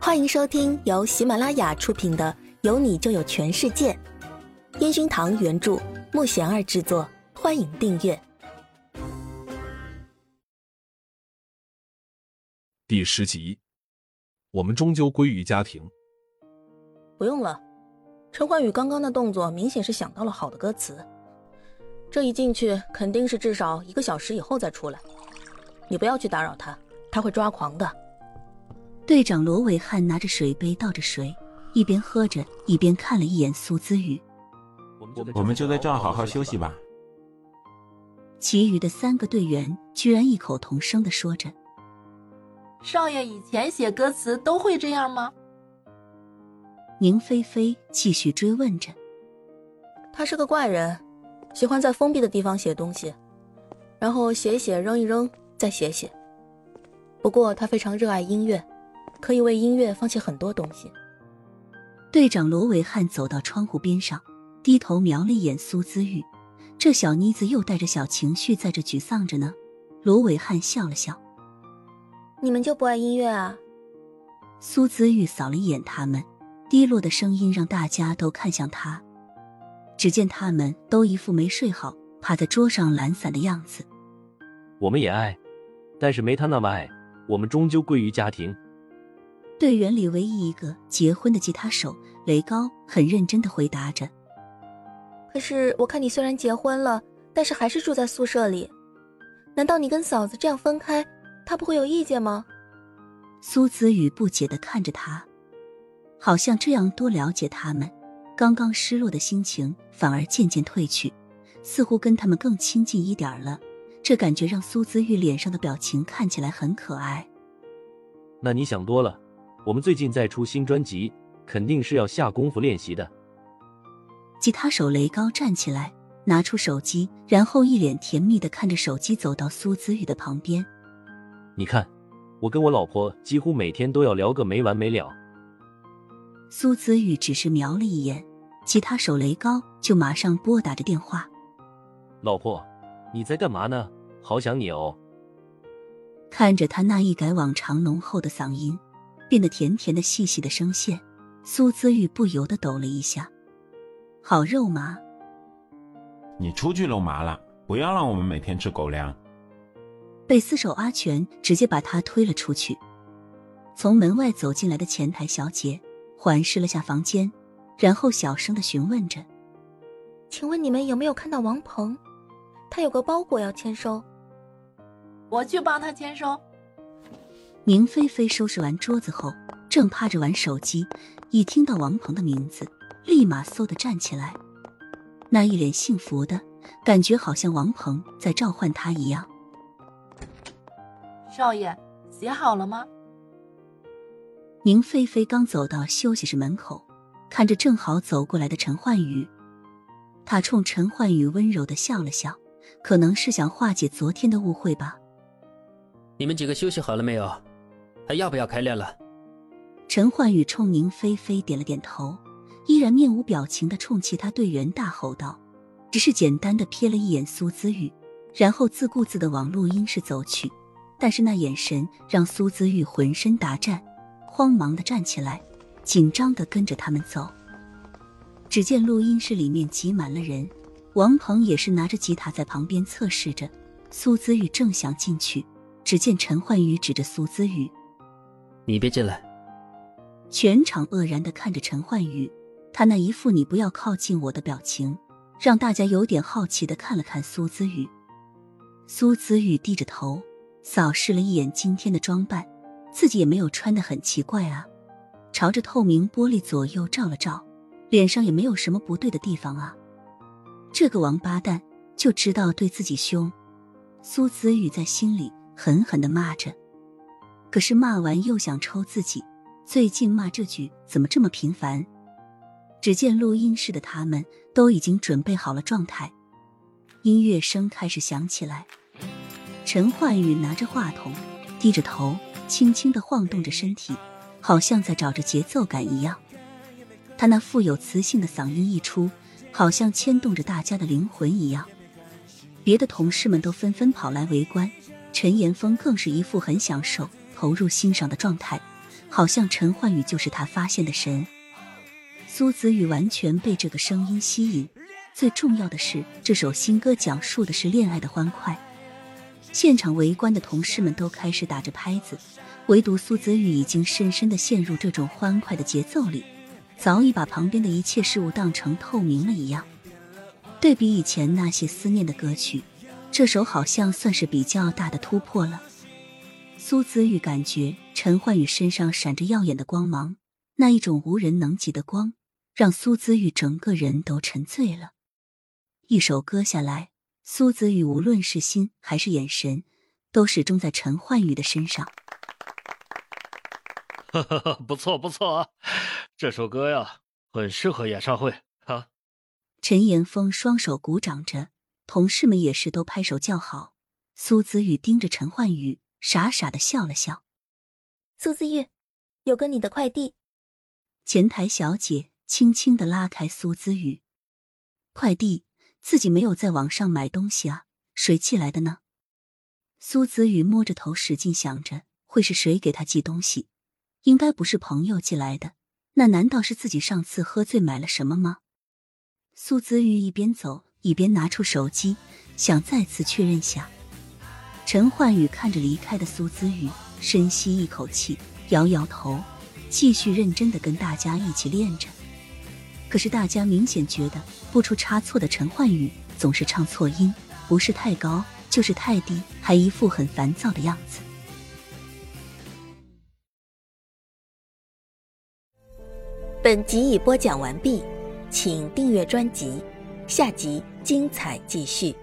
欢迎收听由喜马拉雅出品的《有你就有全世界》，烟熏堂原著，木贤儿制作。欢迎订阅第十集。我们终究归于家庭。不用了，陈焕宇刚刚的动作明显是想到了好的歌词。这一进去肯定是至少一个小时以后再出来。你不要去打扰他，他会抓狂的。队长罗伟汉拿着水杯倒着水，一边喝着，一边看了一眼苏姿宇。我们就在这儿好好休息吧。其余的三个队员居然异口同声的说着：“少爷以前写歌词都会这样吗？”宁菲菲继续追问着：“他是个怪人，喜欢在封闭的地方写东西，然后写一写扔一扔，再写写。不过他非常热爱音乐。”可以为音乐放弃很多东西。队长罗伟汉走到窗户边上，低头瞄了一眼苏姿玉，这小妮子又带着小情绪在这沮丧着呢。罗伟汉笑了笑：“你们就不爱音乐啊？”苏姿玉扫了一眼他们，低落的声音让大家都看向他。只见他们都一副没睡好，趴在桌上懒散的样子。我们也爱，但是没他那么爱。我们终究归于家庭。队员里唯一一个结婚的吉他手雷高很认真的回答着：“可是我看你虽然结婚了，但是还是住在宿舍里，难道你跟嫂子这样分开，她不会有意见吗？”苏子雨不解的看着他，好像这样多了解他们，刚刚失落的心情反而渐渐褪去，似乎跟他们更亲近一点了。这感觉让苏子玉脸上的表情看起来很可爱。那你想多了。我们最近在出新专辑，肯定是要下功夫练习的。吉他手雷高站起来，拿出手机，然后一脸甜蜜的看着手机，走到苏子宇的旁边。你看，我跟我老婆几乎每天都要聊个没完没了。苏子宇只是瞄了一眼，吉他手雷高就马上拨打着电话。老婆，你在干嘛呢？好想你哦。看着他那一改往常浓厚的嗓音。变得甜甜的、细细的声线，苏姿玉不由得抖了一下。好肉麻！你出去肉麻了，不要让我们每天吃狗粮。被厮守阿全直接把他推了出去。从门外走进来的前台小姐环视了下房间，然后小声的询问着：“请问你们有没有看到王鹏？他有个包裹要签收。”我去帮他签收。宁菲菲收拾完桌子后，正趴着玩手机，一听到王鹏的名字，立马嗖的站起来，那一脸幸福的感觉，好像王鹏在召唤他一样。少爷，写好了吗？宁菲菲刚走到休息室门口，看着正好走过来的陈焕宇，她冲陈焕宇温柔的笑了笑，可能是想化解昨天的误会吧。你们几个休息好了没有？还要不要开练了？陈焕宇冲宁菲菲点了点头，依然面无表情的冲其他队员大吼道：“只是简单的瞥了一眼苏姿玉，然后自顾自的往录音室走去。但是那眼神让苏姿玉浑身打颤，慌忙的站起来，紧张的跟着他们走。只见录音室里面挤满了人，王鹏也是拿着吉他在旁边测试着。苏姿玉正想进去，只见陈焕宇指着苏姿玉。你别进来！全场愕然的看着陈焕宇，他那一副“你不要靠近我”的表情，让大家有点好奇的看了看苏子宇。苏子宇低着头，扫视了一眼今天的装扮，自己也没有穿的很奇怪啊。朝着透明玻璃左右照了照，脸上也没有什么不对的地方啊。这个王八蛋就知道对自己凶，苏子宇在心里狠狠的骂着。可是骂完又想抽自己，最近骂这句怎么这么频繁？只见录音室的他们都已经准备好了状态，音乐声开始响起来。陈焕宇拿着话筒，低着头，轻轻的晃动着身体，好像在找着节奏感一样。他那富有磁性的嗓音一出，好像牵动着大家的灵魂一样。别的同事们都纷纷跑来围观，陈岩峰更是一副很享受。投入欣赏的状态，好像陈焕宇就是他发现的神。苏子宇完全被这个声音吸引，最重要的是，这首新歌讲述的是恋爱的欢快。现场围观的同事们都开始打着拍子，唯独苏子宇已经深深的陷入这种欢快的节奏里，早已把旁边的一切事物当成透明了一样。对比以前那些思念的歌曲，这首好像算是比较大的突破了。苏子玉感觉陈焕宇身上闪着耀眼的光芒，那一种无人能及的光，让苏子玉整个人都沉醉了。一首歌下来。苏子玉无论是心还是眼神，都始终在陈焕宇的身上。哈哈，不错不错啊，这首歌呀，很适合演唱会啊。陈岩峰双手鼓掌着，同事们也是都拍手叫好。苏子玉盯着陈焕宇，傻傻的笑了笑。苏子玉，有个你的快递。前台小姐轻轻的拉开苏子玉，快递。自己没有在网上买东西啊，谁寄来的呢？苏子宇摸着头，使劲想着，会是谁给他寄东西？应该不是朋友寄来的，那难道是自己上次喝醉买了什么吗？苏子玉一边走一边拿出手机，想再次确认下。陈焕宇看着离开的苏子宇，深吸一口气，摇摇头，继续认真的跟大家一起练着。可是大家明显觉得不出差错的陈焕宇总是唱错音，不是太高就是太低，还一副很烦躁的样子。本集已播讲完毕，请订阅专辑，下集精彩继续。